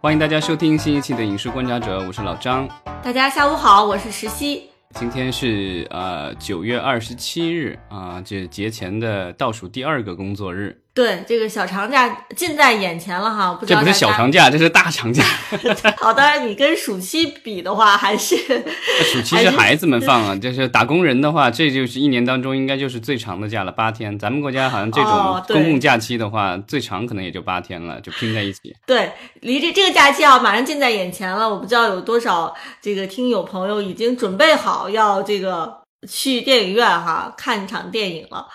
欢迎大家收听新一期的《影视观察者》，我是老张。大家下午好，我是石溪。今天是呃九月二十七日啊，这节前的倒数第二个工作日。对，这个小长假近在眼前了哈，不知道这不是小长假，这是大长假。好，当然你跟暑期比的话，还是暑期是孩子们放啊，就是打工人的话，这就是一年当中应该就是最长的假了，八天。咱们国家好像这种公共假期的话，最长可能也就八天了，就拼在一起。对，离这这个假期啊，马上近在眼前了。我不知道有多少这个听友朋友已经准备好要这个去电影院哈看一场电影了。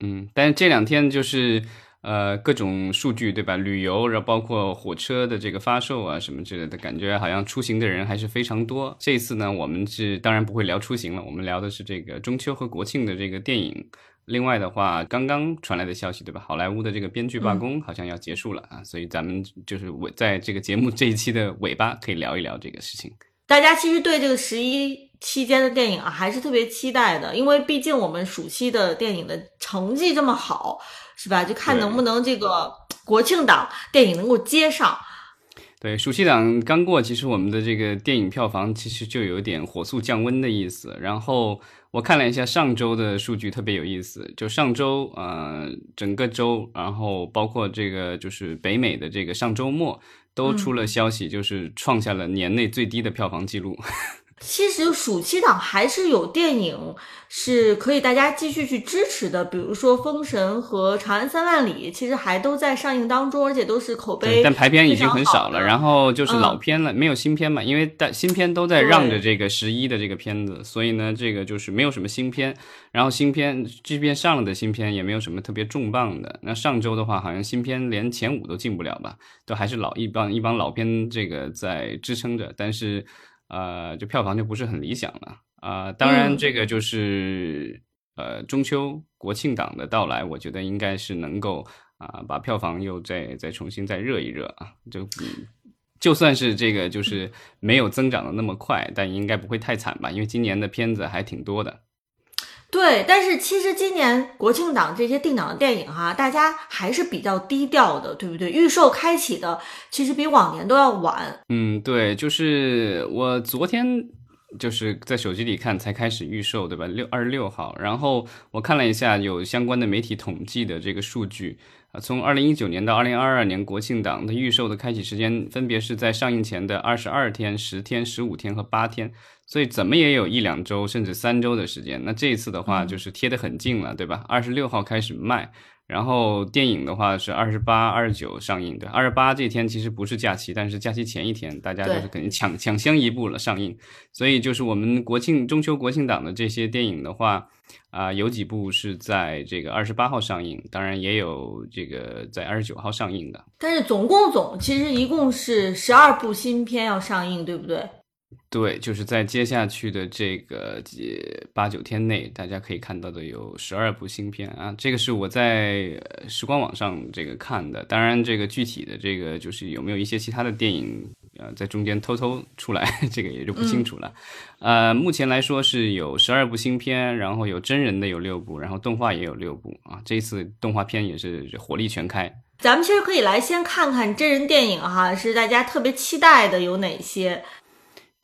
嗯，但是这两天就是。呃，各种数据对吧？旅游，然后包括火车的这个发售啊，什么之类的，感觉好像出行的人还是非常多。这次呢，我们是当然不会聊出行了，我们聊的是这个中秋和国庆的这个电影。另外的话，刚刚传来的消息对吧？好莱坞的这个编剧罢工好像要结束了啊，所以咱们就是尾在这个节目这一期的尾巴可以聊一聊这个事情。大家其实对这个十一期间的电影啊，还是特别期待的，因为毕竟我们暑期的电影的成绩这么好。是吧？就看能不能这个国庆档电影能够接上。对，暑期档刚过，其实我们的这个电影票房其实就有点火速降温的意思。然后我看了一下上周的数据，特别有意思。就上周，呃，整个周，然后包括这个就是北美的这个上周末，都出了消息，就是创下了年内最低的票房记录。其实暑期档还是有电影是可以大家继续去支持的，比如说《封神》和《长安三万里》，其实还都在上映当中，而且都是口碑。但排片已经很少了，然后就是老片了，没有新片嘛，因为大新片都在让着这个十一的这个片子，所以呢，这个就是没有什么新片。然后新片即便上了的新片，也没有什么特别重磅的。那上周的话，好像新片连前五都进不了吧，都还是老一帮一帮老片这个在支撑着，但是。呃，就票房就不是很理想了啊。当然，这个就是呃中秋国庆档的到来，我觉得应该是能够啊把票房又再再重新再热一热啊。就就算是这个就是没有增长的那么快，但应该不会太惨吧？因为今年的片子还挺多的。对，但是其实今年国庆档这些定档的电影哈，大家还是比较低调的，对不对？预售开启的其实比往年都要晚。嗯，对，就是我昨天就是在手机里看才开始预售，对吧？六二十六号，然后我看了一下有相关的媒体统计的这个数据啊。从二零一九年到二零二二年国庆档的预售的开启时间，分别是在上映前的二十二天、十天、十五天和八天，所以怎么也有一两周甚至三周的时间。那这一次的话，就是贴得很近了，对吧？二十六号开始卖。然后电影的话是二十八、二十九上映对。二十八这天其实不是假期，但是假期前一天，大家就是肯定抢抢先一步了上映。所以就是我们国庆、中秋、国庆档的这些电影的话，啊，有几部是在这个二十八号上映，当然也有这个在二十九号上映的。但是总共总其实一共是十二部新片要上映，对不对？对，就是在接下去的这个几八九天内，大家可以看到的有十二部新片啊。这个是我在时光网上这个看的，当然这个具体的这个就是有没有一些其他的电影呃在中间偷偷出来，这个也就不清楚了。呃，目前来说是有十二部新片，然后有真人的有六部，然后动画也有六部啊。这次动画片也是火力全开。咱们其实可以来先看看真人电影哈，是大家特别期待的有哪些？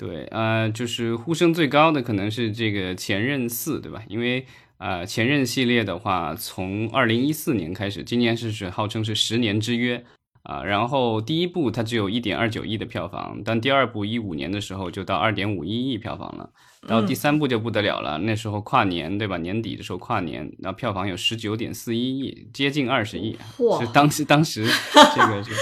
对，呃，就是呼声最高的可能是这个《前任四》，对吧？因为呃，《前任》系列的话，从二零一四年开始，今年是是号称是十年之约啊。然后第一部它只有一点二九亿的票房，但第二部一五年的时候就到二点五一亿票房了。然后第三部就不得了了，那时候跨年，对吧？年底的时候跨年，然后票房有十九点四一亿，接近二十亿，是当时当时这个就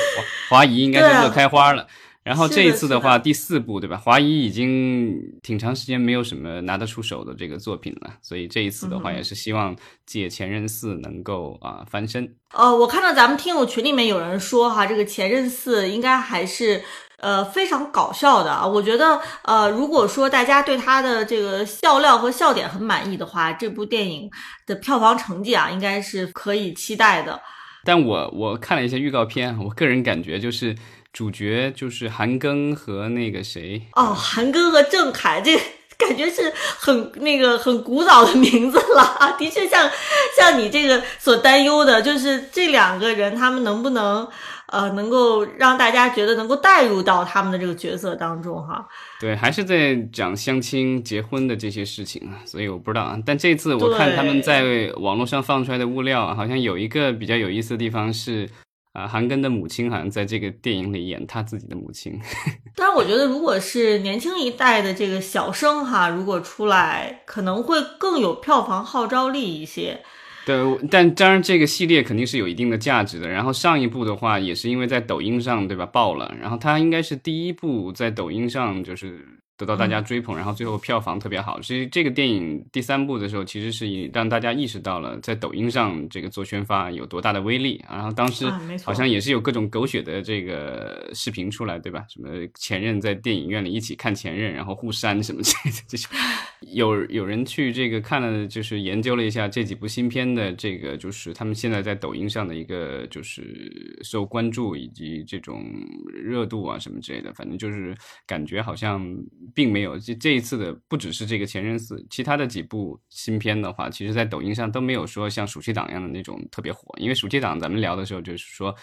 华华谊应该是乐开花了。然后这一次的话，第四部对吧？华谊已经挺长时间没有什么拿得出手的这个作品了，所以这一次的话，也是希望借《前任四》能够啊翻身。呃，我看到咱们听友群里面有人说哈，这个《前任四》应该还是呃非常搞笑的啊。我觉得呃，如果说大家对他的这个笑料和笑点很满意的话，这部电影的票房成绩啊，应该是可以期待的。但我我看了一些预告片，我个人感觉就是。主角就是韩庚和那个谁哦，韩庚和郑恺，这感觉是很那个很古早的名字了。的确像像你这个所担忧的，就是这两个人他们能不能呃能够让大家觉得能够带入到他们的这个角色当中哈。对，还是在讲相亲、结婚的这些事情啊，所以我不知道啊。但这次我看他们在网络上放出来的物料，好像有一个比较有意思的地方是。啊，韩庚的母亲好像在这个电影里演他自己的母亲。当然，我觉得如果是年轻一代的这个小生哈，如果出来，可能会更有票房号召力一些。对，但当然这个系列肯定是有一定的价值的。然后上一部的话，也是因为在抖音上对吧爆了，然后它应该是第一部在抖音上就是。得到大家追捧，然后最后票房特别好。其实这个电影第三部的时候，其实是让大家意识到了在抖音上这个做宣发有多大的威力。然后当时好像也是有各种狗血的这个视频出来，对吧？什么前任在电影院里一起看前任，然后互删什么这这种。有有人去这个看了，就是研究了一下这几部新片的这个，就是他们现在在抖音上的一个就是受关注以及这种热度啊什么之类的。反正就是感觉好像。并没有这这一次的不只是这个《前任四》，其他的几部新片的话，其实在抖音上都没有说像暑期档一样的那种特别火。因为暑期档咱们聊的时候就是说，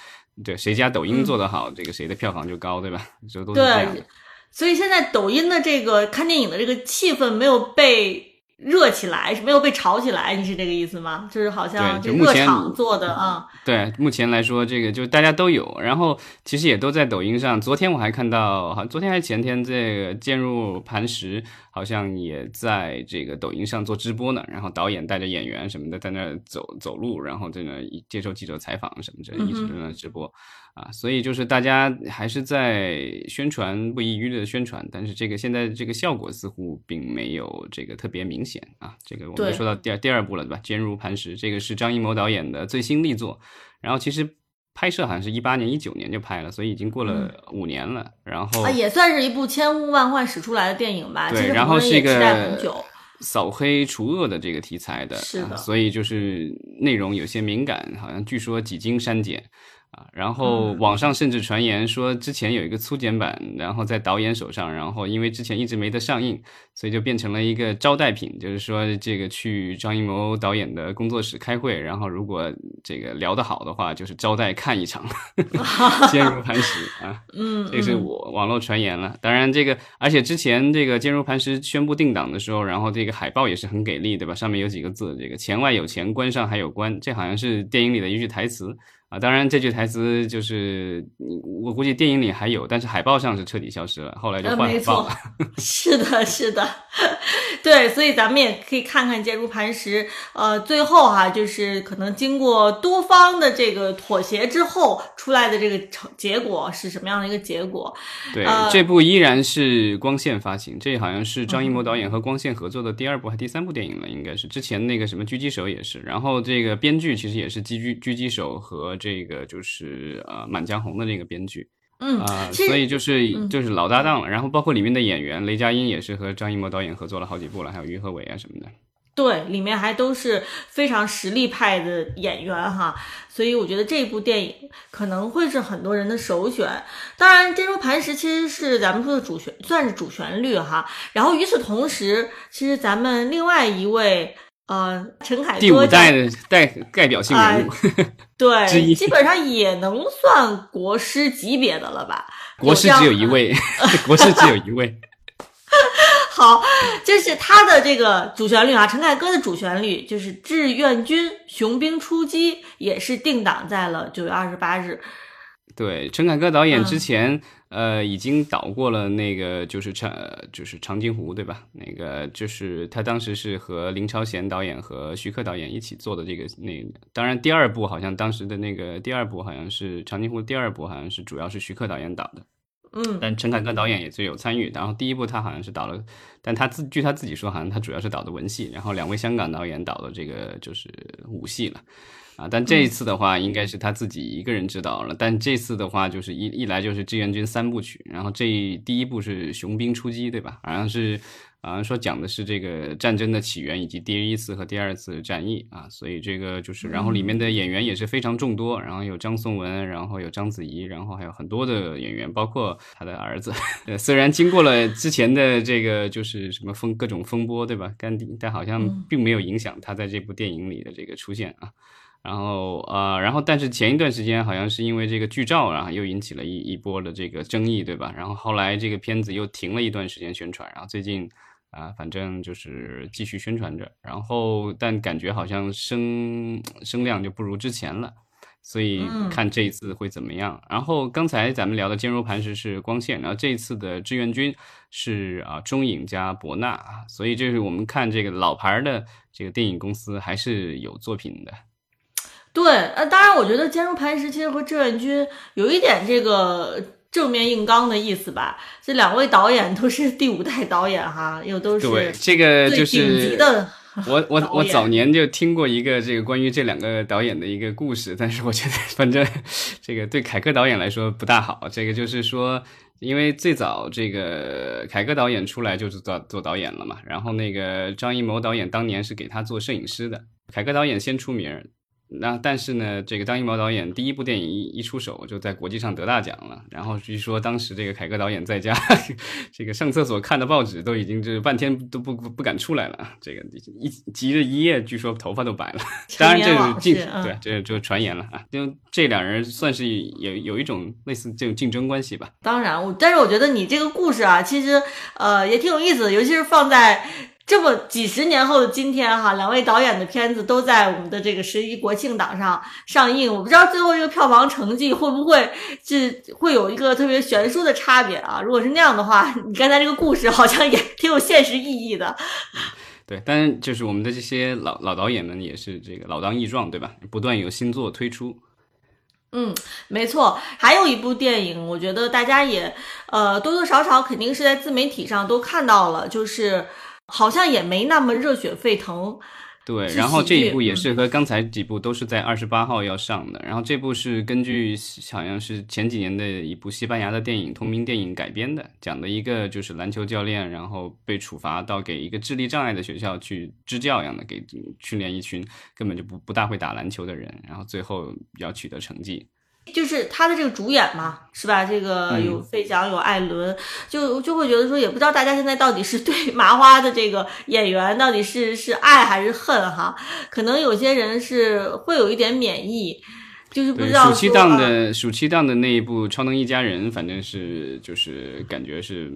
对谁家抖音做得好，这个谁的票房就高，对吧？就都是这样的。所以现在抖音的这个看电影的这个气氛没有被。热起来是没有被炒起来，你是这个意思吗？就是好像就热场做的啊。对，目前来说这个就大家都有，然后其实也都在抖音上。昨天我还看到，好，昨天还是前天，这个坚入磐石好像也在这个抖音上做直播呢。然后导演带着演员什么的在那走走路，然后在那接受记者采访什么的，一直在那直播。啊，所以就是大家还是在宣传不遗余力的宣传，但是这个现在这个效果似乎并没有这个特别明显啊。这个我们说到第二第二部了，对吧？坚如磐石，这个是张艺谋导演的最新力作，然后其实拍摄好像是一八年、一九年就拍了，所以已经过了五年了。然后啊，也算是一部千呼万唤始出来的电影吧。对，然后是一个扫黑除恶的这个题材的，是的，所以就是内容有些敏感，好像据说几经删减。啊，然后网上甚至传言说，之前有一个粗剪版，然后在导演手上，然后因为之前一直没得上映，所以就变成了一个招待品，就是说这个去张艺谋导演的工作室开会，然后如果这个聊得好的话，就是招待看一场，坚如磐石啊，嗯，这是我网络传言了。当然这个，而且之前这个坚如磐石宣布定档的时候，然后这个海报也是很给力，对吧？上面有几个字，这个钱外有钱，关上还有关，这好像是电影里的一句台词。啊，当然这句台词就是我估计电影里还有，但是海报上是彻底消失了，后来就换海报了。是的，是的，对，所以咱们也可以看看坚如磐石。呃，最后哈，就是可能经过多方的这个妥协之后出来的这个成结果是什么样的一个结果？对，这部依然是光线发行，这好像是张艺谋导演和光线合作的第二部还第三部电影了，应该是之前那个什么狙击手也是，然后这个编剧其实也是狙狙狙击手和。这个就是呃《满江红》的那个编剧，嗯啊，所以就是就是老搭档了。然后包括里面的演员，雷佳音也是和张艺谋导演合作了好几部了，还有于和伟啊什么的。对，里面还都是非常实力派的演员哈，所以我觉得这部电影可能会是很多人的首选。当然，《坚如磐石》其实是咱们说的主旋，算是主旋律哈。然后与此同时，其实咱们另外一位。呃，陈凯歌第五代的代代表性人物，对，基本上也能算国师级别的了吧？国师只有一位，国师只有一位。好，就是他的这个主旋律啊，陈凯歌的主旋律就是《志愿军雄兵出击》，也是定档在了九月二十八日。对，陈凯歌导演之前呃已经导过了那个就是长就是长津湖对吧？那个就是他当时是和林超贤导演和徐克导演一起做的这个那当然第二部好像当时的那个第二部好像是长津湖第二部好像是主要是徐克导演导的，嗯，但陈凯歌导演也最有参与。然后第一部他好像是导了，但他自据他自己说好像他主要是导的文戏，然后两位香港导演导的这个就是武戏了。啊，但这一次的话，应该是他自己一个人指导了。但这次的话，就是一一来就是志愿军三部曲，然后这第一部是雄兵出击，对吧？好像是，好像说讲的是这个战争的起源以及第一次和第二次战役啊，所以这个就是，然后里面的演员也是非常众多，然后有张颂文，然后有章子怡，然后还有很多的演员，包括他的儿子。呃，虽然经过了之前的这个就是什么风各种风波，对吧？甘地，但好像并没有影响他在这部电影里的这个出现啊。然后呃，然后但是前一段时间好像是因为这个剧照，然后又引起了一一波的这个争议，对吧？然后后来这个片子又停了一段时间宣传，然后最近啊，反正就是继续宣传着，然后但感觉好像声声量就不如之前了，所以看这一次会怎么样。然后刚才咱们聊的坚如磐石是光线，然后这一次的志愿军是啊中影加博纳啊，所以这是我们看这个老牌的这个电影公司还是有作品的。对，呃，当然，我觉得《坚如磐石》其实和《志愿军》有一点这个正面硬刚的意思吧。这两位导演都是第五代导演哈，又都是对这个就是我我我早年就听过一个这个关于这两个导演的一个故事，但是我觉得反正这个对凯歌导演来说不大好。这个就是说，因为最早这个凯歌导演出来就是做做导演了嘛，然后那个张艺谋导演当年是给他做摄影师的，凯歌导演先出名。那但是呢，这个张艺谋导演第一部电影一一出手就在国际上得大奖了。然后据说当时这个凯歌导演在家，这个上厕所看的报纸都已经就是半天都不不敢出来了。这个一急着一夜，据说头发都白了。当然这是竞对，这就传言了啊。就这两人算是有有一种类似这种竞争关系吧。当然，我但是我觉得你这个故事啊，其实呃也挺有意思的，尤其是放在。这么几十年后的今天，哈，两位导演的片子都在我们的这个十一国庆档上上映。我不知道最后这个票房成绩会不会是会有一个特别悬殊的差别啊？如果是那样的话，你刚才这个故事好像也挺有现实意义的。对，但是就是我们的这些老老导演们也是这个老当益壮，对吧？不断有新作推出。嗯，没错。还有一部电影，我觉得大家也呃多多少少肯定是在自媒体上都看到了，就是。好像也没那么热血沸腾，对。然后这一部也是和刚才几部都是在二十八号要上的。然后这部是根据好像是前几年的一部西班牙的电影同名电影改编的，讲的一个就是篮球教练，然后被处罚到给一个智力障碍的学校去支教一样的，给训练一群根本就不不大会打篮球的人，然后最后要取得成绩。就是他的这个主演嘛，是吧？这个有费翔，有艾伦，就就会觉得说，也不知道大家现在到底是对 麻花的这个演员到底是是爱还是恨哈？可能有些人是会有一点免疫，就是不知道。暑期档的暑期档的那一部《超能一家人》，反正是就是感觉是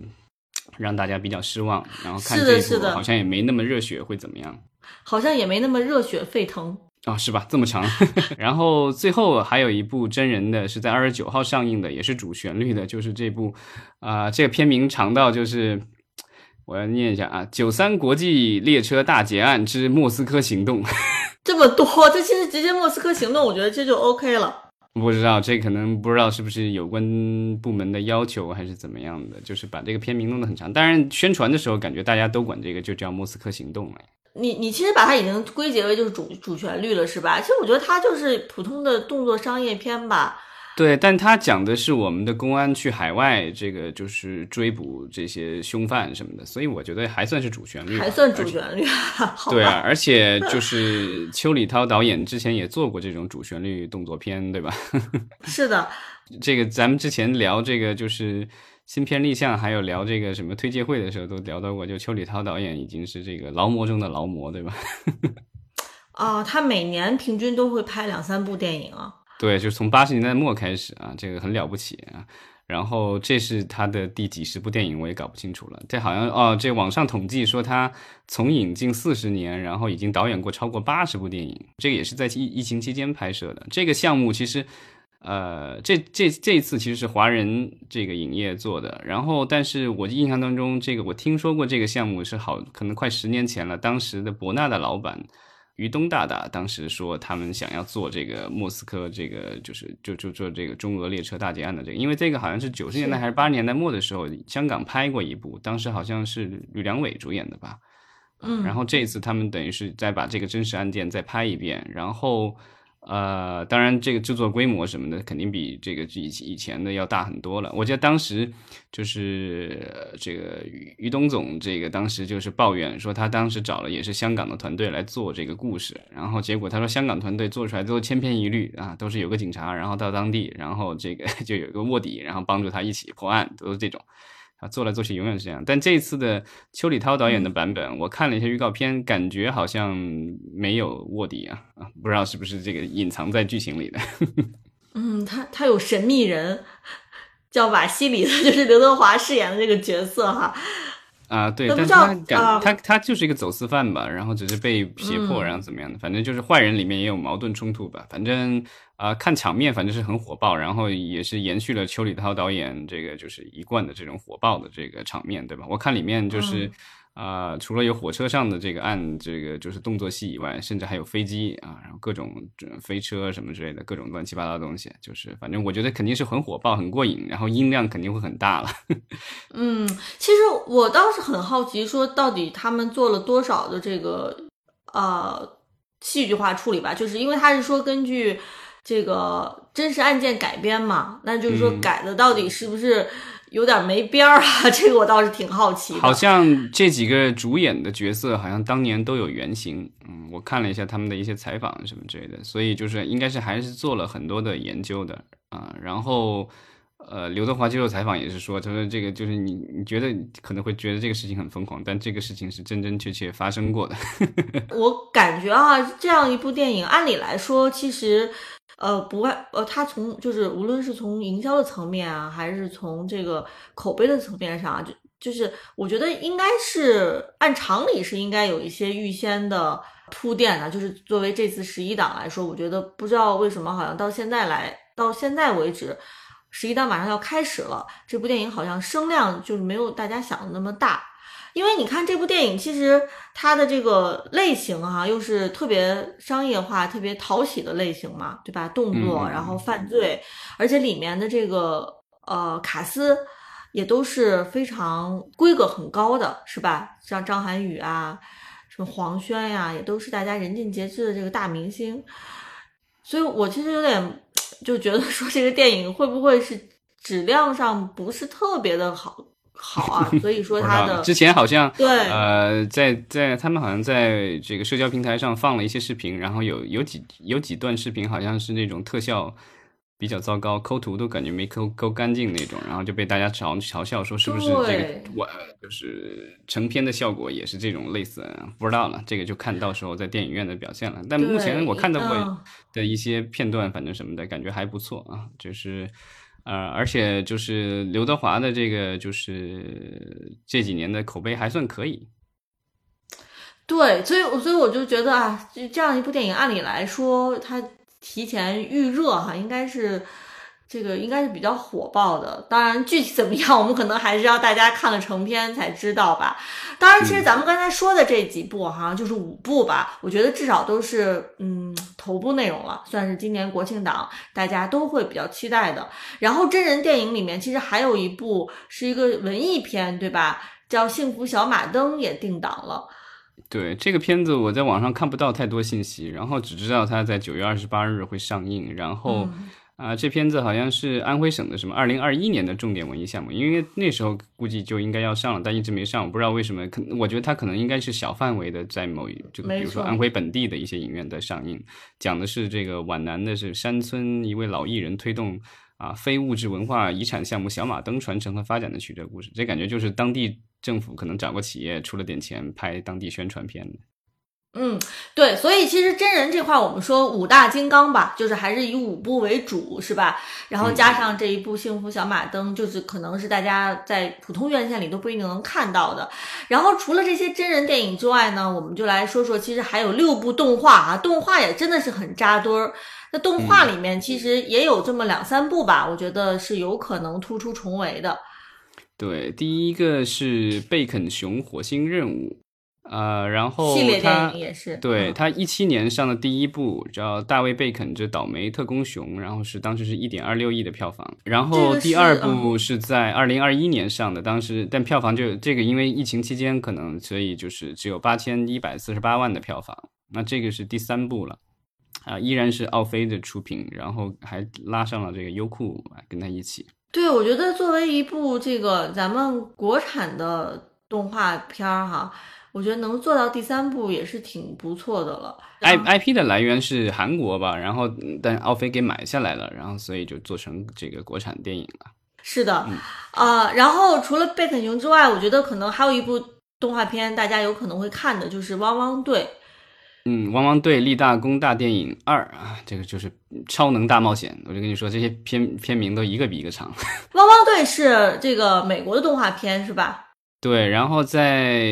让大家比较失望。然后看这部好像也没那么热血，会怎么样？好像也没那么热血沸腾。啊，是吧？这么长，然后最后还有一部真人的是在二十九号上映的，也是主旋律的，就是这部，啊，这个片名长到就是我要念一下啊，《九三国际列车大劫案之莫斯科行动》，这么多，这其实直接莫斯科行动，我觉得这就 OK 了。不知道这可能不知道是不是有关部门的要求还是怎么样的，就是把这个片名弄得很长，当然宣传的时候感觉大家都管这个就叫莫斯科行动了。你你其实把它已经归结为就是主主旋律了，是吧？其实我觉得它就是普通的动作商业片吧。对，但它讲的是我们的公安去海外，这个就是追捕这些凶犯什么的，所以我觉得还算是主旋律，还算主旋律。对啊，而且就是邱礼涛导演之前也做过这种主旋律动作片，对吧？是的。这个咱们之前聊这个就是。新片立项，还有聊这个什么推介会的时候，都聊到过。就邱礼涛导演已经是这个劳模中的劳模，对吧？啊，他每年平均都会拍两三部电影啊。对，就是从八十年代末开始啊，这个很了不起啊。然后这是他的第几十部电影，我也搞不清楚了。这好像哦，这网上统计说他从影近四十年，然后已经导演过超过八十部电影。这个也是在疫疫情期间拍摄的。这个项目其实。呃，这这这一次其实是华人这个影业做的，然后，但是我印象当中，这个我听说过这个项目是好，可能快十年前了。当时的博纳的老板于东大大当时说，他们想要做这个莫斯科，这个就是就就做这个中俄列车大劫案的这个，因为这个好像是九十年代还是八十年代末的时候，香港拍过一部，当时好像是吕良伟主演的吧。嗯，然后这一次他们等于是再把这个真实案件再拍一遍，然后。呃，当然这个制作规模什么的肯定比这个以以前的要大很多了。我记得当时就是这个于东总，这个当时就是抱怨说他当时找了也是香港的团队来做这个故事，然后结果他说香港团队做出来都千篇一律啊，都是有个警察，然后到当地，然后这个 就有一个卧底，然后帮助他一起破案，都是这种。啊，做来做去永远是这样。但这一次的邱礼涛导演的版本，我看了一下预告片，感觉好像没有卧底啊啊，不知道是不是这个隐藏在剧情里的。嗯，他他有神秘人，叫瓦西里的，就是刘德华饰演的这个角色哈。啊，对，但是他感他他就是一个走私犯吧，然后只是被胁迫，然后怎么样的，反正就是坏人里面也有矛盾冲突吧，反正。啊，看场面反正是很火爆，然后也是延续了邱礼涛导演这个就是一贯的这种火爆的这个场面，对吧？我看里面就是啊，除了有火车上的这个按这个就是动作戏以外，甚至还有飞机啊，然后各种飞车什么之类的各种乱七八糟的东西，就是反正我觉得肯定是很火爆、很过瘾，然后音量肯定会很大了。嗯，其实我倒是很好奇，说到底他们做了多少的这个呃戏剧化处理吧？就是因为他是说根据。这个真实案件改编嘛，那就是说改的到底是不是有点没边儿啊？这个我倒是挺好奇。好像这几个主演的角色好像当年都有原型，嗯，我看了一下他们的一些采访什么之类的，所以就是应该是还是做了很多的研究的啊，然后。呃，刘德华接受采访也是说，他说这个就是你，你觉得可能会觉得这个事情很疯狂，但这个事情是真真切切发生过的。我感觉啊，这样一部电影，按理来说，其实，呃，不外，呃，他从就是无论是从营销的层面啊，还是从这个口碑的层面上啊，就就是我觉得应该是按常理是应该有一些预先的铺垫的。就是作为这次十一档来说，我觉得不知道为什么，好像到现在来到现在为止。十一档马上要开始了，这部电影好像声量就是没有大家想的那么大，因为你看这部电影，其实它的这个类型啊，又是特别商业化、特别讨喜的类型嘛，对吧？动作，然后犯罪，而且里面的这个呃卡斯也都是非常规格很高的，是吧？像张涵予啊，什么黄轩呀，也都是大家人尽皆知的这个大明星，所以我其实有点。就觉得说这个电影会不会是质量上不是特别的好好啊？所以说他的之前好像对呃，在在他们好像在这个社交平台上放了一些视频，然后有有几有几段视频好像是那种特效。比较糟糕，抠图都感觉没抠抠干净那种，然后就被大家嘲嘲笑说是不是这个我就是成片的效果也是这种类似，不知道了，这个就看到时候在电影院的表现了。但目前我看到过的一些片段，反正什么的感觉还不错啊，就是呃，而且就是刘德华的这个就是这几年的口碑还算可以。对，所以所以我就觉得啊，这样一部电影，按理来说它。提前预热哈，应该是这个应该是比较火爆的。当然，具体怎么样，我们可能还是要大家看了成片才知道吧。当然，其实咱们刚才说的这几部哈，就是五部吧，我觉得至少都是嗯头部内容了，算是今年国庆档大家都会比较期待的。然后真人电影里面，其实还有一部是一个文艺片，对吧？叫《幸福小马灯》也定档了。对这个片子，我在网上看不到太多信息，然后只知道它在九月二十八日会上映。然后啊，这片子好像是安徽省的什么二零二一年的重点文艺项目，因为那时候估计就应该要上了，但一直没上，我不知道为什么。可我觉得它可能应该是小范围的，在某一就比如说安徽本地的一些影院在上映，讲的是这个皖南的是山村一位老艺人推动啊非物质文化遗产项目小马灯传承和发展的曲折故事，这感觉就是当地。政府可能找个企业出了点钱拍当地宣传片嗯，对，所以其实真人这块我们说五大金刚吧，就是还是以五部为主，是吧？然后加上这一部《幸福小马灯》，就是可能是大家在普通院线里都不一定能看到的。然后除了这些真人电影之外呢，我们就来说说，其实还有六部动画啊，动画也真的是很扎堆儿。那动画里面其实也有这么两三部吧，我觉得是有可能突出重围的。对，第一个是贝肯熊火星任务，呃，然后系列电影也是，对他一七年上的第一部叫《大卫贝肯之倒霉特工熊》，然后是当时是一点二六亿的票房，然后第二部是在二零二一年上的，当时但票房就这个因为疫情期间可能所以就是只有八千一百四十八万的票房，那这个是第三部了。啊，依然是奥飞的出品，然后还拉上了这个优酷跟他一起。对，我觉得作为一部这个咱们国产的动画片儿哈，我觉得能做到第三部也是挺不错的了。I I P 的来源是韩国吧，然后嗯但奥飞给买下来了，然后所以就做成这个国产电影了。是的，啊、然后除了贝肯熊之外，我觉得可能还有一部动画片大家有可能会看的，就是《汪汪队》。嗯，汪汪队立大功大电影二啊，这个就是超能大冒险。我就跟你说，这些片片名都一个比一个长。汪汪队是这个美国的动画片是吧？对，然后在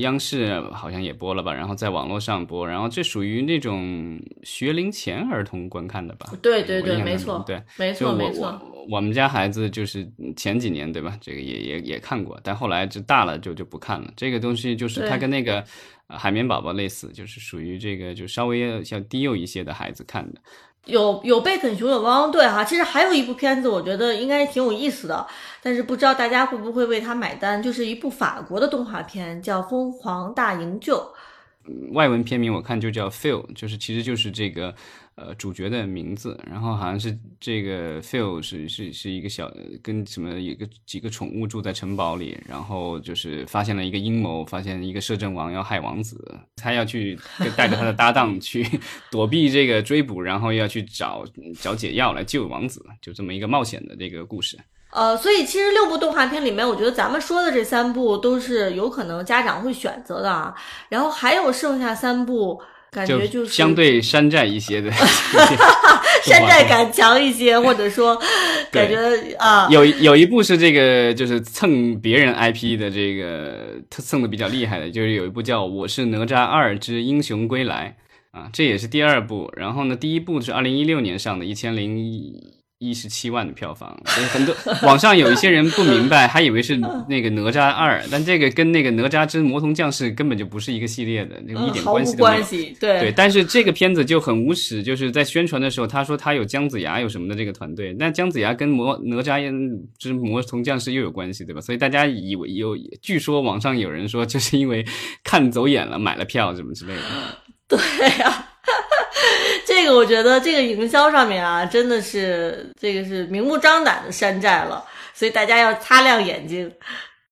央视好像也播了吧，然后在网络上播，然后这属于那种学龄前儿童观看的吧？对对对，没错，对，没错没错。我我们家孩子就是前几年对吧？这个也也也看过，但后来就大了就就不看了。这个东西就是它跟那个呃海绵宝宝类似，就是属于这个就稍微要低幼一些的孩子看的。有有贝肯熊，有汪汪队哈。其实还有一部片子，我觉得应该挺有意思的，但是不知道大家会不会为它买单。就是一部法国的动画片，叫《疯狂大营救》。外文片名我看就叫 Phil，就是其实就是这个呃主角的名字，然后好像是这个 Phil 是是是一个小跟什么一个几个宠物住在城堡里，然后就是发现了一个阴谋，发现一个摄政王要害王子，他要去带着他的搭档去 躲避这个追捕，然后要去找找解药来救王子，就这么一个冒险的这个故事。呃，所以其实六部动画片里面，我觉得咱们说的这三部都是有可能家长会选择的啊。然后还有剩下三部，感觉就是相对山寨一些的 山寨感强一些，或者说感觉啊，有有一部是这个，就是蹭别人 IP 的这个蹭的比较厉害的，就是有一部叫《我是哪吒二之英雄归来》啊，这也是第二部。然后呢，第一部是二零一六年上的，一千零一十七万的票房。所以很多网上有一些人不明白，还以为是那个哪吒二，但这个跟那个哪吒之魔童降世根本就不是一个系列的，那个一点关系都没有关。系，对对，但是这个片子就很无耻，就是在宣传的时候，他说他有姜子牙有什么的这个团队，那姜子牙跟魔哪吒之魔童降世又有关系，对吧？所以大家以为有，据说网上有人说，就是因为看走眼了，买了票什么之类的。对呀、我觉得这个营销上面啊，真的是这个是明目张胆的山寨了，所以大家要擦亮眼睛。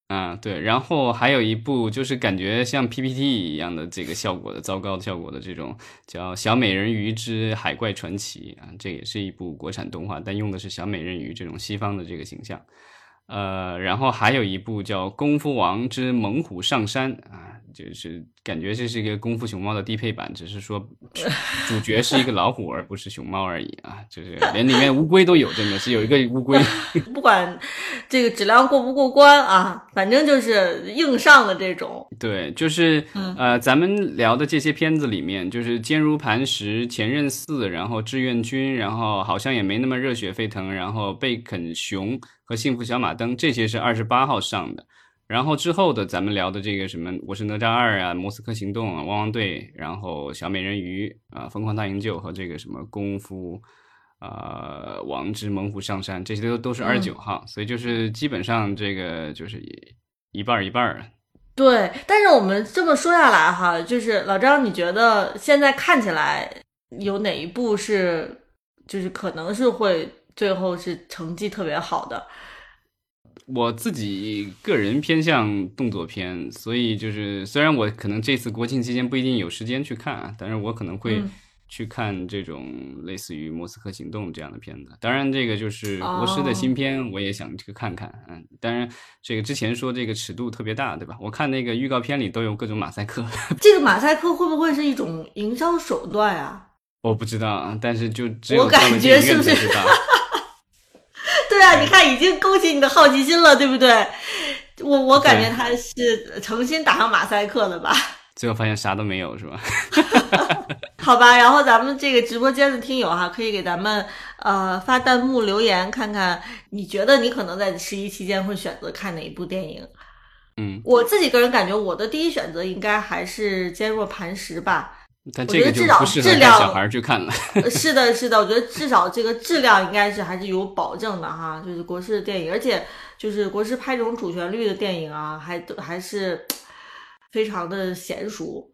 啊，对，然后还有一部就是感觉像 PPT 一样的这个效果的糟糕的效果的这种叫《小美人鱼之海怪传奇》啊，这也是一部国产动画，但用的是小美人鱼这种西方的这个形象。呃，然后还有一部叫《功夫王之猛虎上山》啊，就是感觉这是一个功夫熊猫的低配版，只是说主角是一个老虎而不是熊猫而已啊，就是 连里面乌龟都有，真的是有一个乌龟。不管这个质量过不过关啊，反正就是硬上的这种。对，就是、嗯呃，咱们聊的这些片子里面，就是坚如磐石、前任四，然后志愿军，然后好像也没那么热血沸腾，然后贝肯熊和幸福小马灯这些是二十八号上的。然后之后的咱们聊的这个什么，我是哪吒二啊，莫斯科行动啊，汪汪队，然后小美人鱼啊，疯狂大营救和这个什么功夫。呃，王之猛虎上山，这些都都是二十九号，所以就是基本上这个就是一半儿一半儿，对，但是我们这么说下来哈，就是老张，你觉得现在看起来有哪一部是，就是可能是会最后是成绩特别好的？我自己个人偏向动作片，所以就是虽然我可能这次国庆期间不一定有时间去看啊，但是我可能会嗯去看这种类似于《莫斯科行动》这样的片子。当然，这个就是哦国师的新片，我也想去看看。嗯，当然这个之前说这个尺度特别大，对吧？我看那个预告片里都有各种马赛克，这个马赛克会不会是一种营销手段啊？我不知道啊，但是就只有到了感觉是不是才知道。对啊，你看已经勾起你的好奇心了，对不对？我我感觉他是诚心打上马赛克的吧？最后发现啥都没有，是吧？好吧，然后咱们这个直播间的听友哈，可以给咱们呃发弹幕留言，看看你觉得你可能在十一期间会选择看哪一部电影？嗯，我自己个人感觉，我的第一选择应该还是坚若磐石吧。但这个就我觉得至少不适合带质量小孩儿去看了。呃是的，是的，我觉得至少这个质量应该是还是有保证的哈，就是国师的电影，而且就是国师拍这种主旋律的电影啊，还都还是非常的娴熟。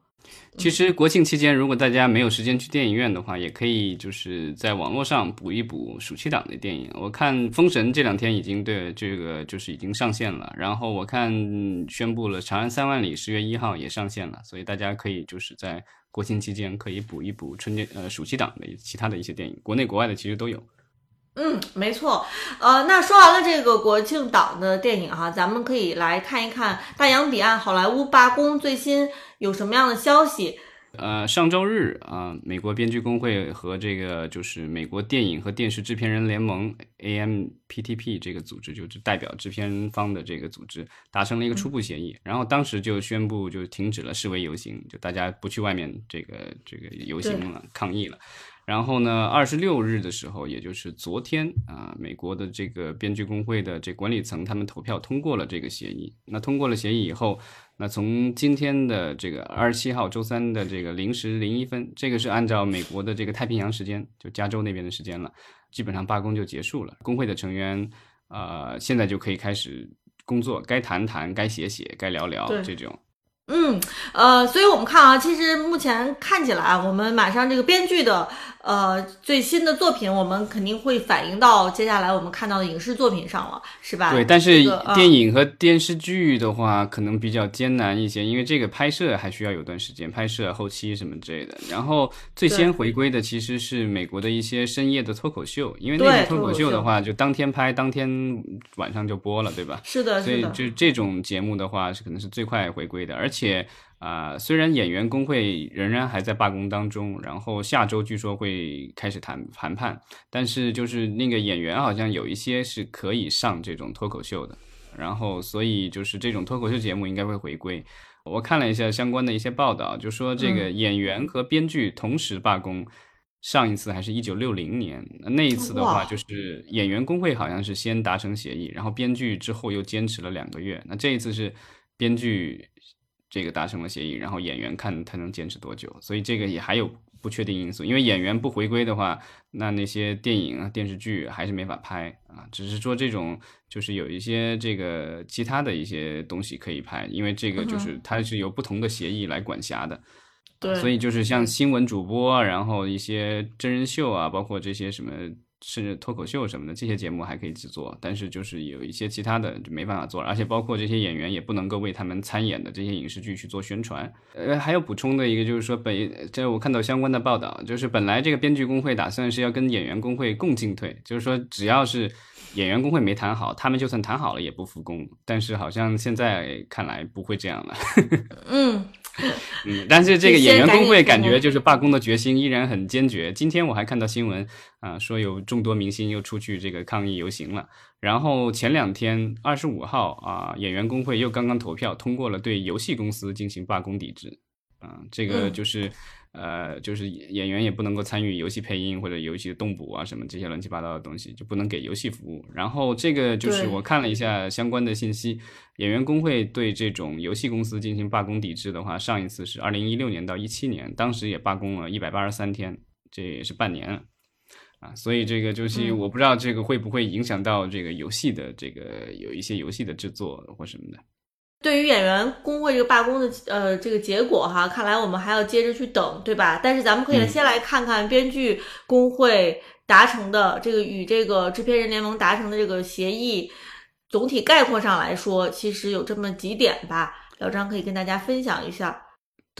其实国庆期间，如果大家没有时间去电影院的话，也可以就是在网络上补一补暑期档的电影。我看《封神》这两天已经对这个就是已经上线了，然后我看宣布了《长安三万里》十月一号也上线了，所以大家可以就是在国庆期间可以补一补春节呃暑期档的其他的一些电影，国内国外的其实都有。嗯，没错，呃，那说完了这个国庆档的电影哈，咱们可以来看一看大洋彼岸好莱坞罢工最新有什么样的消息。呃，上周日啊，美国编剧工会和这个就是美国电影和电视制片人联盟 （AMPTP） 这个组织，就是代表制片方的这个组织，达成了一个初步协议。然后当时就宣布就停止了示威游行，就大家不去外面这个这个游行了，抗议了。然后呢，二十六日的时候，也就是昨天啊，美国的这个编剧工会的这管理层他们投票通过了这个协议。那通过了协议以后，那从今天的这个二十七号周三的这个零时零一分，这个是按照美国的这个太平洋时间，就加州那边的时间了，基本上罢工就结束了。工会的成员呃，现在就可以开始工作，该谈谈，该写写，该聊聊这种。嗯，呃，所以我们看啊，其实目前看起来，我们马上这个编剧的呃最新的作品，我们肯定会反映到接下来我们看到的影视作品上了，是吧？对，但是电影和电视剧的话，可能比较艰难一些，因为这个拍摄还需要有段时间，拍摄后期什么之类的。然后最先回归的其实是美国的一些深夜的脱口秀，因为那个脱口秀的话，就当天拍，当天晚上就播了，对吧？是的，所以就这种节目的话，是可能是最快回归的，而且。且啊，虽然演员工会仍然还在罢工当中，然后下周据说会开始谈谈判，但是就是那个演员好像有一些是可以上这种脱口秀的，然后所以就是这种脱口秀节目应该会回归。我看了一下相关的一些报道，就说这个演员和编剧同时罢工，上一次还是一九六零年，那一次的话就是演员工会好像是先达成协议，然后编剧之后又坚持了两个月，那这一次是编剧。这个达成了协议，然后演员看他能坚持多久，所以这个也还有不确定因素。因为演员不回归的话，那那些电影啊、电视剧还是没法拍啊。只是说这种就是有一些这个其他的一些东西可以拍，因为这个就是它是由不同的协议来管辖的。对，所以就是像新闻主播，然后一些真人秀啊，包括这些什么。甚至脱口秀什么的这些节目还可以制作，但是就是有一些其他的就没办法做，而且包括这些演员也不能够为他们参演的这些影视剧去做宣传。呃，还有补充的一个就是说，本这我看到相关的报道，就是本来这个编剧工会打算是要跟演员工会共进退，就是说只要是演员工会没谈好，他们就算谈好了也不复工。但是好像现在看来不会这样了。嗯。嗯，但是这个演员工会感觉就是罢工的决心依然很坚决。今天我还看到新闻啊，说有众多明星又出去这个抗议游行了。然后前两天二十五号啊，演员工会又刚刚投票通过了对游戏公司进行罢工抵制。啊，这个就是。呃，就是演员也不能够参与游戏配音或者游戏的动捕啊，什么这些乱七八糟的东西就不能给游戏服务。然后这个就是我看了一下相关的信息，演员工会对这种游戏公司进行罢工抵制的话，上一次是二零一六年到一七年，当时也罢工了一百八十三天，这也是半年啊。所以这个就是我不知道这个会不会影响到这个游戏的这个有一些游戏的制作或什么的。对于演员工会这个罢工的呃这个结果哈，看来我们还要接着去等，对吧？但是咱们可以先来看看编剧工会达成的这个与这个制片人联盟达成的这个协议，总体概括上来说，其实有这么几点吧。老张可以跟大家分享一下。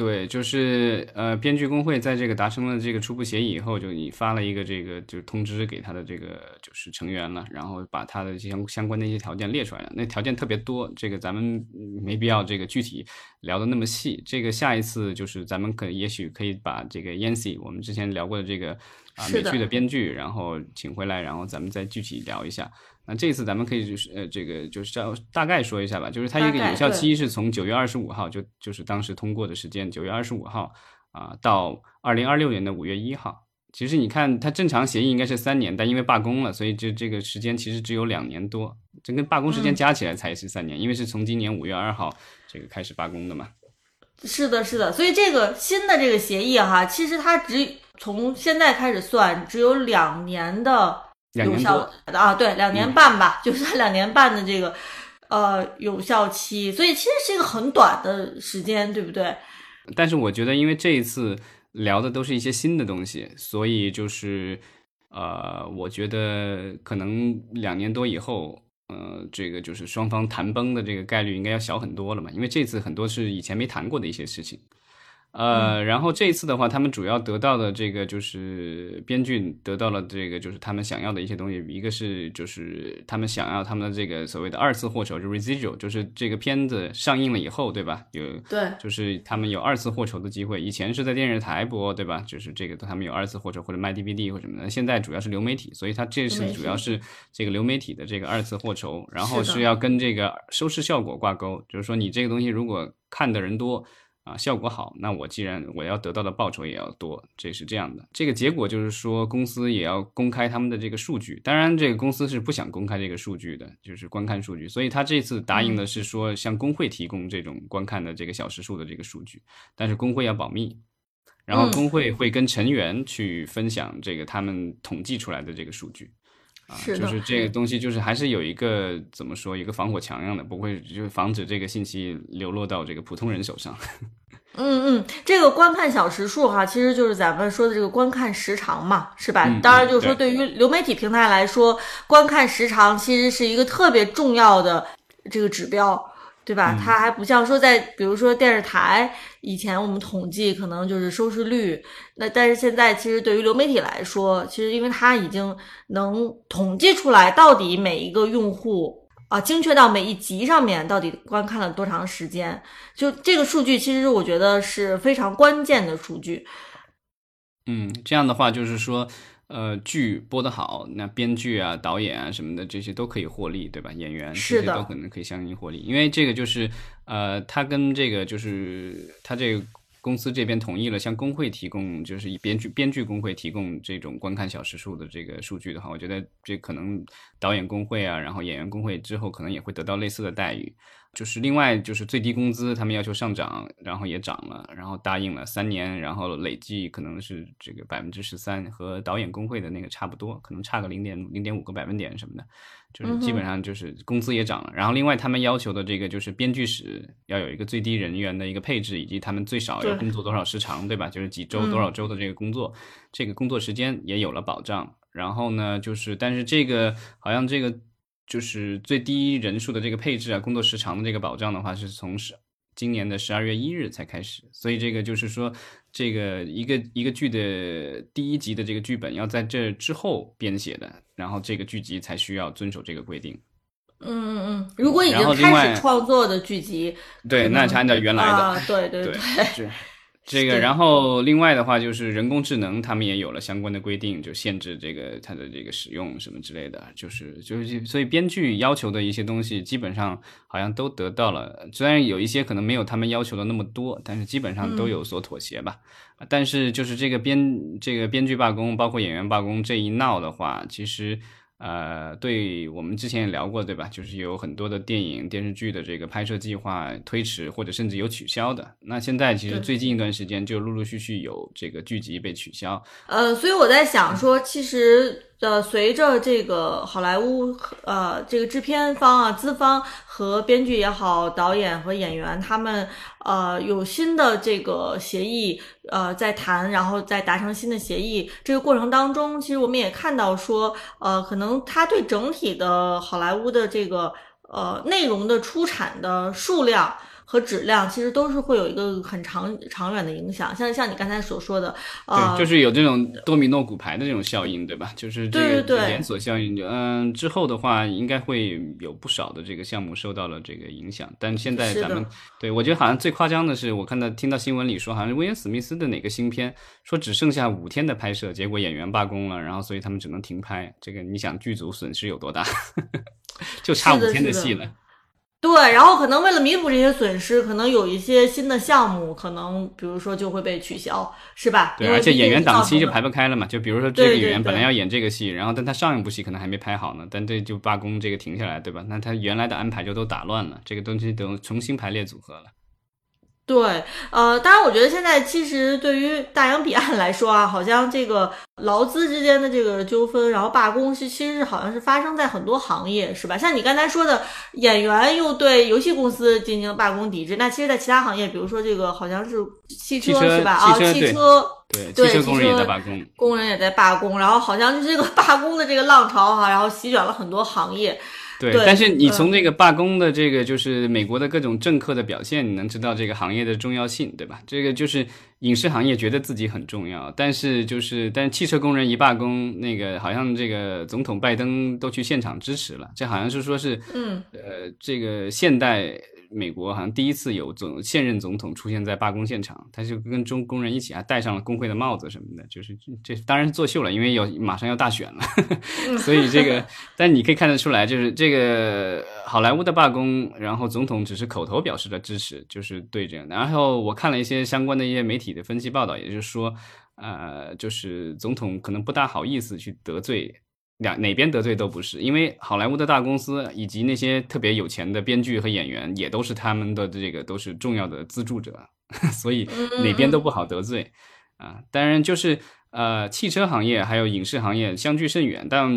对，就是呃，编剧工会在这个达成了这个初步协议以后，就你发了一个这个就是通知给他的这个就是成员了，然后把他的相相关的一些条件列出来了。那条件特别多，这个咱们没必要这个具体聊的那么细。这个下一次就是咱们可也许可以把这个 Yancy 我们之前聊过的这个啊美剧的编剧，然后请回来，然后咱们再具体聊一下。那这次咱们可以就是呃，这个就是叫大概说一下吧，就是它一个有效期是从九月二十五号，就就是当时通过的时间，九月二十五号啊，到二零二六年的五月一号。其实你看，它正常协议应该是三年，但因为罢工了，所以这这个时间其实只有两年多，这跟罢工时间加起来才是三年，因为是从今年五月二号这个开始罢工的嘛。是的，是的，所以这个新的这个协议哈，其实它只从现在开始算，只有两年的。有效的啊，对，两年半吧，就是两年半的这个呃有效期，所以其实是一个很短的时间，对不对？但是我觉得，因为这一次聊的都是一些新的东西，所以就是呃，我觉得可能两年多以后。呃，这个就是双方谈崩的这个概率应该要小很多了嘛，因为这次很多是以前没谈过的一些事情。呃，然后这一次的话，他们主要得到的这个就是编剧得到了这个就是他们想要的一些东西，一个是就是他们想要他们的这个所谓的二次获酬，就 residual，就是这个片子上映了以后，对吧？有对，就是他们有二次获酬的机会。以前是在电视台播，对吧？就是这个他们有二次获酬或者卖 DVD 或什么的。现在主要是流媒体，所以他这次主要是这个流媒体的这个二次获酬，然后是要跟这个收视效果挂钩，就是说你这个东西如果看的人多。啊，效果好，那我既然我要得到的报酬也要多，这是这样的。这个结果就是说，公司也要公开他们的这个数据。当然，这个公司是不想公开这个数据的，就是观看数据。所以他这次答应的是说，向工会提供这种观看的这个小时数的这个数据，但是工会要保密。然后工会会跟成员去分享这个他们统计出来的这个数据。啊，就是这个东西，就是还是有一个怎么说，一个防火墙一样的，不会就是防止这个信息流落到这个普通人手上。嗯嗯，这个观看小时数哈，其实就是咱们说的这个观看时长嘛，是吧？当然，就是说对于流媒体平台来说，观看时长其实是一个特别重要的这个指标。对吧？它还不像说在，比如说电视台，以前我们统计可能就是收视率，那但是现在其实对于流媒体来说，其实因为它已经能统计出来到底每一个用户啊，精确到每一集上面到底观看了多长时间，就这个数据其实我觉得是非常关键的数据。嗯，这样的话就是说。呃，剧播得好，那编剧啊、导演啊什么的，这些都可以获利，对吧？演员这些都可能可以相应获利，因为这个就是，呃，他跟这个就是他这个公司这边同意了，向工会提供，就是以编剧编剧工会提供这种观看小时数的这个数据的话，我觉得这可能导演工会啊，然后演员工会之后可能也会得到类似的待遇。就是另外就是最低工资，他们要求上涨，然后也涨了，然后答应了三年，然后累计可能是这个百分之十三，和导演工会的那个差不多，可能差个零点零点五个百分点什么的，就是基本上就是工资也涨了。然后另外他们要求的这个就是编剧室要有一个最低人员的一个配置，以及他们最少要工作多少时长，对吧？就是几周多少周的这个工作，这个工作时间也有了保障。然后呢，就是但是这个好像这个。就是最低人数的这个配置啊，工作时长的这个保障的话，是从十今年的十二月一日才开始，所以这个就是说，这个一个一个剧的第一集的这个剧本要在这之后编写的，然后这个剧集才需要遵守这个规定。嗯嗯嗯，如果已经开始创作的剧集，对，那是按照原来的，对对对。这个，然后另外的话就是人工智能，他们也有了相关的规定，就限制这个它的这个使用什么之类的，就是就是所以编剧要求的一些东西，基本上好像都得到了，虽然有一些可能没有他们要求的那么多，但是基本上都有所妥协吧。但是就是这个编这个编剧罢工，包括演员罢工这一闹的话，其实。呃，对我们之前也聊过，对吧？就是有很多的电影、电视剧的这个拍摄计划推迟，或者甚至有取消的。那现在其实最近一段时间就陆陆续续有这个剧集被取消。呃，所以我在想说，其实。呃，随着这个好莱坞呃这个制片方啊资方和编剧也好，导演和演员他们呃有新的这个协议呃在谈，然后再达成新的协议这个过程当中，其实我们也看到说呃可能他对整体的好莱坞的这个呃内容的出产的数量。和质量其实都是会有一个很长长远的影响，像像你刚才所说的，对，就是有这种多米诺骨牌的这种效应，对吧？就是这个连锁效应。嗯，之后的话应该会有不少的这个项目受到了这个影响，但现在咱们对我觉得好像最夸张的是，我看到听到新闻里说，好像是威廉史密斯的哪个新片说只剩下五天的拍摄，结果演员罢工了，然后所以他们只能停拍。这个你想剧组损失有多大？就差五天的戏了。对，然后可能为了弥补这些损失，可能有一些新的项目，可能比如说就会被取消，是吧？对，而且演员档期就排不开了嘛。就比如说这个演员本来要演这个戏，然后但他上一部戏可能还没拍好呢，但这就罢工，这个停下来，对吧？那他原来的安排就都打乱了，这个东西等重新排列组合了。对，呃，当然，我觉得现在其实对于大洋彼岸来说啊，好像这个劳资之间的这个纠纷，然后罢工，是其实是好像是发生在很多行业，是吧？像你刚才说的，演员又对游戏公司进行罢工抵制，那其实，在其他行业，比如说这个好像是汽车是吧？啊，汽车，对，对，汽车工人也在罢工，工人也在罢工，然后好像是这个 罢工的这个浪潮哈，然后席卷了很多行业。对，但是你从这个罢工的这个，就是美国的各种政客的表现，你能知道这个行业的重要性，对吧？这个就是影视行业觉得自己很重要，但是就是，但汽车工人一罢工，那个好像这个总统拜登都去现场支持了，这好像是说是，嗯，呃，这个现代。美国好像第一次有总现任总统出现在罢工现场，他就跟中工人一起，还戴上了工会的帽子什么的，就是这当然是作秀了，因为要马上要大选了，所以这个，但你可以看得出来，就是这个好莱坞的罢工，然后总统只是口头表示了支持，就是对这样。然后我看了一些相关的一些媒体的分析报道，也就是说，呃，就是总统可能不大好意思去得罪。两哪边得罪都不是，因为好莱坞的大公司以及那些特别有钱的编剧和演员，也都是他们的这个都是重要的资助者，所以哪边都不好得罪啊。当然就是。呃，汽车行业还有影视行业相距甚远，但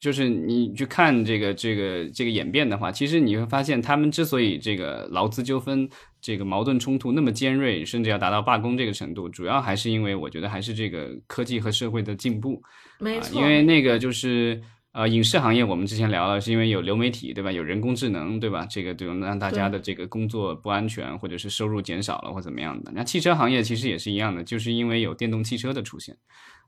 就是你去看这个这个这个演变的话，其实你会发现，他们之所以这个劳资纠纷、这个矛盾冲突那么尖锐，甚至要达到罢工这个程度，主要还是因为我觉得还是这个科技和社会的进步。没错，因为那个就是。呃，影视行业我们之前聊了，是因为有流媒体，对吧？有人工智能，对吧？这个就让大家的这个工作不安全，或者是收入减少了，或怎么样的。那汽车行业其实也是一样的，就是因为有电动汽车的出现，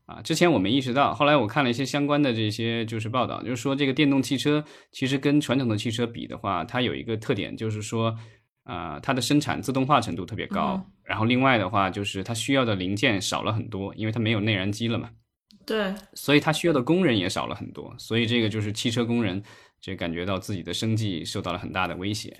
啊，之前我没意识到，后来我看了一些相关的这些就是报道，就是说这个电动汽车其实跟传统的汽车比的话，它有一个特点，就是说，啊，它的生产自动化程度特别高，然后另外的话就是它需要的零件少了很多，因为它没有内燃机了嘛。对，所以它需要的工人也少了很多，所以这个就是汽车工人就感觉到自己的生计受到了很大的威胁。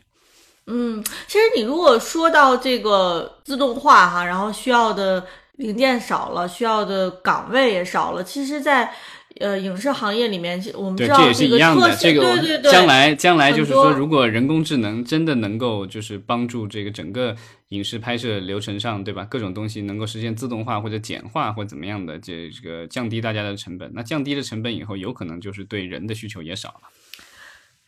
嗯，其实你如果说到这个自动化哈，然后需要的零件少了，需要的岗位也少了，其实，在。呃，影视行业里面，我们知道这个特这个对对对，将来将来就是说，如果人工智能真的能够就是帮助这个整个影视拍摄流程上，对吧？各种东西能够实现自动化或者简化或怎么样的，这这个降低大家的成本。那降低了成本以后，有可能就是对人的需求也少了。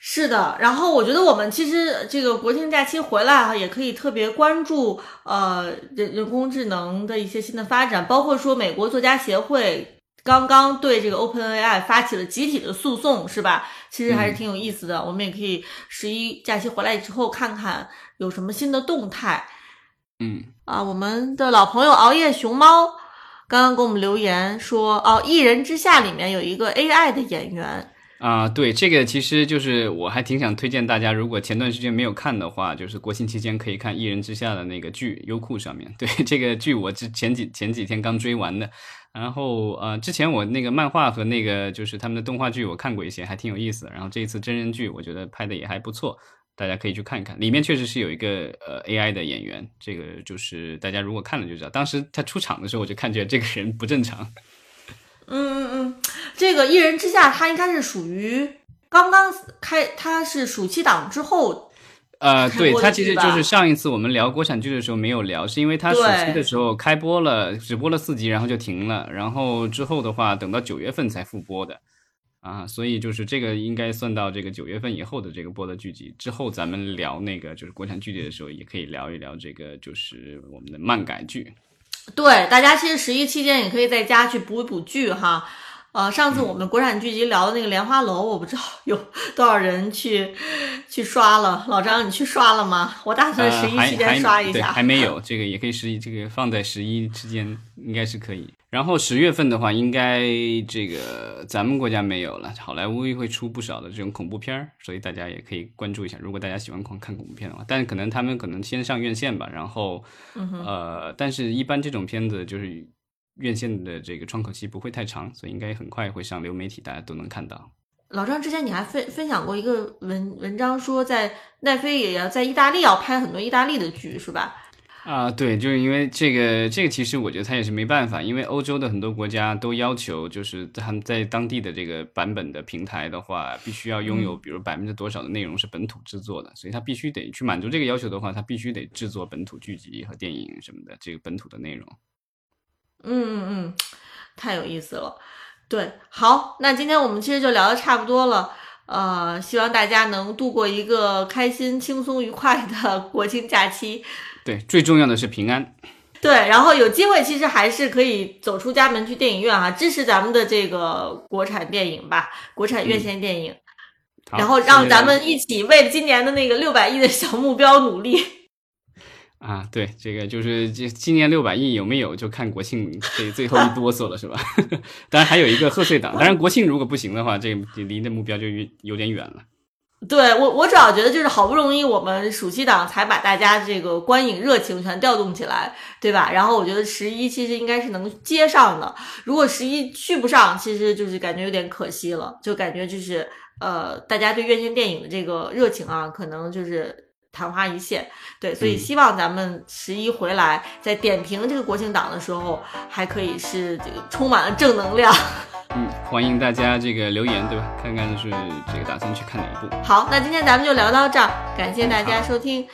是的，然后我觉得我们其实这个国庆假期回来哈，也可以特别关注呃人人工智能的一些新的发展，包括说美国作家协会。刚刚对这个 OpenAI 发起了集体的诉讼，是吧？其实还是挺有意思的。我们也可以十一假期回来之后看看有什么新的动态。嗯啊，我们的老朋友熬夜熊猫刚刚给我们留言说，哦，《一人之下》里面有一个 AI 的演员。啊，对，这个其实就是我还挺想推荐大家，如果前段时间没有看的话，就是国庆期间可以看《一人之下》的那个剧，优酷上面。对这个剧，我之前几前几天刚追完的。然后呃，之前我那个漫画和那个就是他们的动画剧，我看过一些，还挺有意思。然后这一次真人剧，我觉得拍的也还不错，大家可以去看一看。里面确实是有一个呃 AI 的演员，这个就是大家如果看了就知道。当时他出场的时候，我就感觉这个人不正常。嗯嗯嗯，这个一人之下，它应该是属于刚刚开，它是暑期档之后。呃，对它其实就是上一次我们聊国产剧的时候没有聊，是因为它暑期的时候开播了，只播了四集，然后就停了，然后之后的话等到九月份才复播的，啊，所以就是这个应该算到这个九月份以后的这个播的剧集。之后咱们聊那个就是国产剧集的时候，也可以聊一聊这个就是我们的漫改剧。对，大家其实十一期间也可以在家去补一补剧哈。呃，上次我们国产剧集聊的那个《莲花楼》，我不知道有多少人去去刷了。老张，你去刷了吗？我打算十一期间刷一下。还没有，这个也可以十一，这个放在十一之间应该是可以。然后十月份的话，应该这个咱们国家没有了，好莱坞会出不少的这种恐怖片儿，所以大家也可以关注一下。如果大家喜欢看看恐怖片的话，但是可能他们可能先上院线吧。然后，呃，但是一般这种片子就是。院线的这个窗口期不会太长，所以应该很快会上流媒体，大家都能看到。老张，之前你还分分享过一个文文章，说在奈飞也要在意大利要拍很多意大利的剧，是吧？啊，对，就是因为这个，这个其实我觉得他也是没办法，因为欧洲的很多国家都要求，就是他们在当地的这个版本的平台的话，必须要拥有，比如百分之多少的内容是本土制作的，所以他必须得去满足这个要求的话，他必须得制作本土剧集和电影什么的，这个本土的内容。嗯嗯嗯，太有意思了。对，好，那今天我们其实就聊的差不多了。呃，希望大家能度过一个开心、轻松、愉快的 国庆假期。对，最重要的是平安。对，然后有机会其实还是可以走出家门去电影院哈，支持咱们的这个国产电影吧，国产院线电影。然后让咱们一起为今年的那个六百亿的小目标努力。啊，对，这个就是这今年六百亿有没有，就看国庆这最后一哆嗦了，是吧？当然还有一个贺岁档，当然国庆如果不行的话，这离的目标就有点远了。对我，我主要觉得就是好不容易我们暑期档才把大家这个观影热情全调动起来，对吧？然后我觉得十一其实应该是能接上的，如果十一续不上，其实就是感觉有点可惜了，就感觉就是呃，大家对院线电影的这个热情啊，可能就是。昙花一现，对，所以希望咱们十一回来，在点评这个国庆档的时候，还可以是这个充满了正能量。嗯，欢迎大家这个留言，对吧？看看是这个打算去看哪一部。好，那今天咱们就聊到这儿，感谢大家收听。